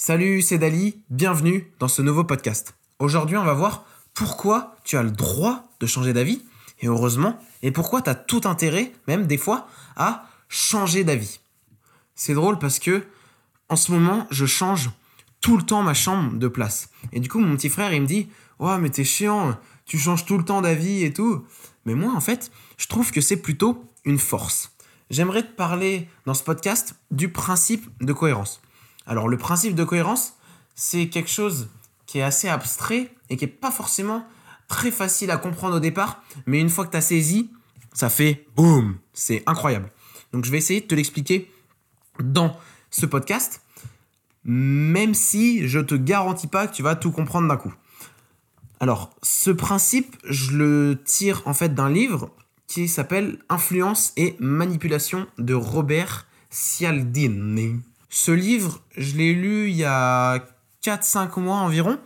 Salut, c'est Dali, bienvenue dans ce nouveau podcast. Aujourd'hui, on va voir pourquoi tu as le droit de changer d'avis, et heureusement, et pourquoi tu as tout intérêt, même des fois, à changer d'avis. C'est drôle parce que, en ce moment, je change tout le temps ma chambre de place. Et du coup, mon petit frère, il me dit Oh, mais t'es chiant, tu changes tout le temps d'avis et tout. Mais moi, en fait, je trouve que c'est plutôt une force. J'aimerais te parler dans ce podcast du principe de cohérence. Alors, le principe de cohérence, c'est quelque chose qui est assez abstrait et qui n'est pas forcément très facile à comprendre au départ, mais une fois que tu as saisi, ça fait boum, c'est incroyable. Donc je vais essayer de te l'expliquer dans ce podcast, même si je te garantis pas que tu vas tout comprendre d'un coup. Alors, ce principe, je le tire en fait d'un livre qui s'appelle Influence et manipulation de Robert Cialdini. Ce livre, je l'ai lu il y a 4-5 mois environ,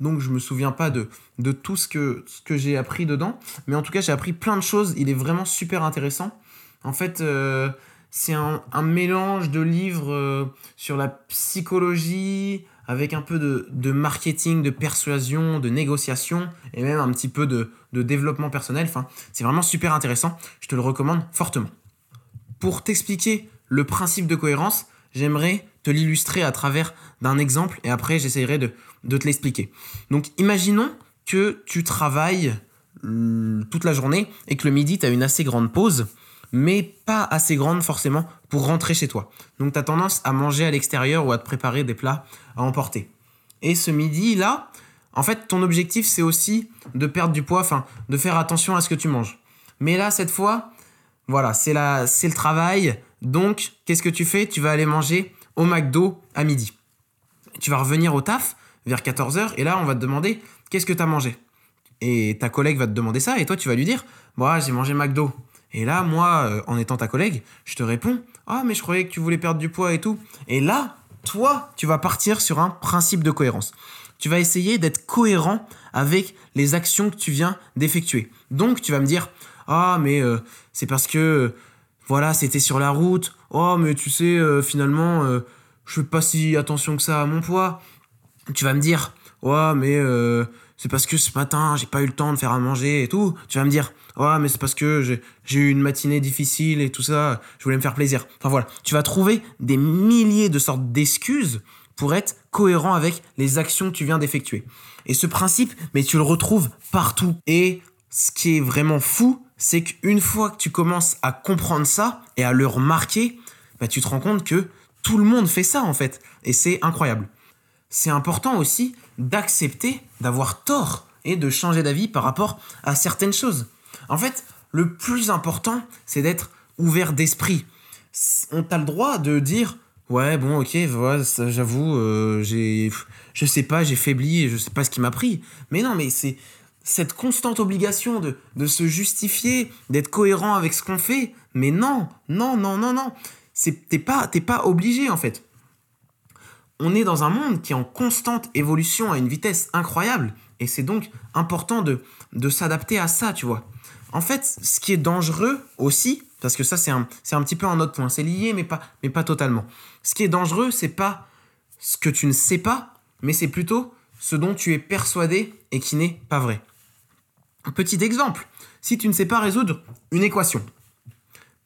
donc je me souviens pas de, de tout ce que, que j'ai appris dedans, mais en tout cas j'ai appris plein de choses, il est vraiment super intéressant. En fait, euh, c'est un, mélange de livres euh, sur la psychologie, avec un peu de, marketing, de persuasion, de négociation, et même un petit peu de, de développement personnel. Enfin, c'est vraiment super intéressant, je te le recommande fortement. Pour t'expliquer le principe de cohérence, j'aimerais te l'illustrer à travers d'un exemple, et après j'essaierai de, de te l'expliquer. Donc imaginons que tu travailles toute la journée et que le midi, tu as une assez grande pause mais pas assez grande forcément pour rentrer chez toi. Donc tu as tendance à manger à l'extérieur ou à te préparer des plats à emporter. Et ce midi-là, en fait, ton objectif, c'est aussi de perdre du poids, enfin, de faire attention à ce que tu manges. Mais là, cette fois, voilà, c'est le travail. Donc, qu'est-ce que tu fais? Tu vas aller manger au McDo à midi. Tu vas revenir au taf vers 14h et là, on va te demander qu'est-ce que tu as mangé? Et ta collègue va te demander ça et toi, tu vas lui dire, moi, j'ai mangé McDo. Et là, moi, euh, en étant ta collègue, je te réponds Ah, mais je croyais que tu voulais perdre du poids et tout. Et là, toi, tu vas partir sur un principe de cohérence. Tu vas essayer d'être cohérent avec les actions que tu viens d'effectuer. Donc, tu vas me dire Ah, mais euh, c'est parce que, voilà, c'était sur la route. Oh, mais tu sais, euh, finalement, je fais pas si attention que ça à mon poids. Tu vas me dire Ouais, mais c'est parce que ce matin, j'ai pas eu le temps de faire à manger et tout. Tu vas me dire, ouais, mais c'est parce que j'ai eu une matinée difficile et tout ça, je voulais me faire plaisir. Enfin voilà, tu vas trouver des milliers de sortes d'excuses pour être cohérent avec les actions que tu viens d'effectuer. Et ce principe, mais tu le retrouves partout. Et ce qui est vraiment fou, c'est qu'une fois que tu commences à comprendre ça et à le remarquer, bah, tu te rends compte que tout le monde fait ça en fait. Et c'est incroyable c'est important aussi d'accepter d'avoir tort et de changer d'avis par rapport à certaines choses. En fait, le plus important, c'est d'être ouvert d'esprit. On a le droit de dire ouais bon ok voilà, j'avoue euh, je sais pas j'ai faibli je sais pas ce qui m'a pris mais non mais c'est cette constante obligation de, de se justifier d'être cohérent avec ce qu'on fait mais non non non non non t'es pas pas obligé en fait on est dans un monde qui est en constante évolution à une vitesse incroyable. Et c'est donc important de, de s'adapter à ça, tu vois. En fait, ce qui est dangereux aussi, parce que ça c'est un, un petit peu un autre point, c'est lié mais pas, mais pas totalement. Ce qui est dangereux, c'est pas ce que tu ne sais pas, mais c'est plutôt ce dont tu es persuadé et qui n'est pas vrai. Petit exemple, si tu ne sais pas résoudre une équation,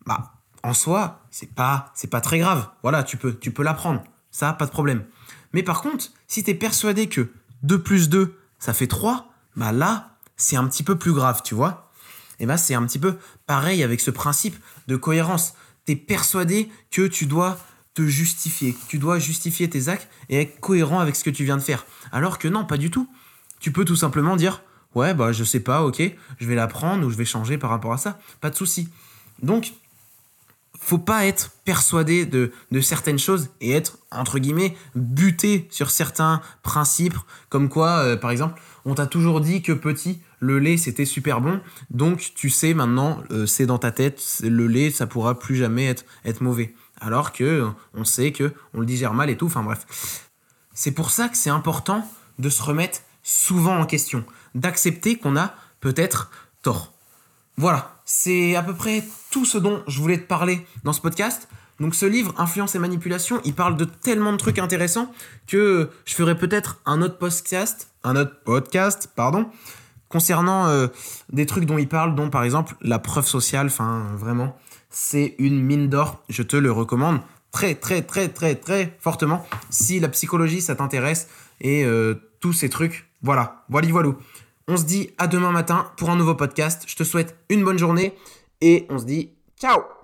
bah en soi, c'est pas c'est pas très grave. Voilà, tu peux tu peux l'apprendre. Ça, pas de problème. Mais par contre, si tu es persuadé que 2 plus 2, ça fait 3, bah là, c'est un petit peu plus grave, tu vois. Et bah c'est un petit peu pareil avec ce principe de cohérence. Tu es persuadé que tu dois te justifier, que tu dois justifier tes actes et être cohérent avec ce que tu viens de faire. Alors que non, pas du tout. Tu peux tout simplement dire ouais bah je sais pas, ok, je vais l'apprendre ou je vais changer par rapport à ça, pas de souci. Donc faut pas être persuadé de, certaines choses et être, entre guillemets, buté sur certains principes, comme quoi, euh, par exemple, on t'a toujours dit que petit, le lait c'était super bon, donc tu sais maintenant, euh, c'est dans ta tête, le lait ça pourra plus jamais être, être mauvais. Alors que on sait que on le digère mal et tout, enfin bref. C'est pour ça que c'est important de se remettre souvent en question, d'accepter qu'on a peut-être tort. Voilà, c'est à peu près tout ce dont je voulais te parler dans ce podcast. Donc ce livre, Influence et Manipulation, il parle de tellement de trucs intéressants que je ferai peut-être un autre podcast, un autre podcast, pardon, concernant euh, des trucs dont il parle, dont par exemple la preuve sociale, enfin vraiment, c'est une mine d'or, je te le recommande très très très très très fortement si la psychologie ça t'intéresse et euh, tous ces trucs. Voilà, voilà voilà. On se dit à demain matin pour un nouveau podcast. Je te souhaite une bonne journée et on se dit ciao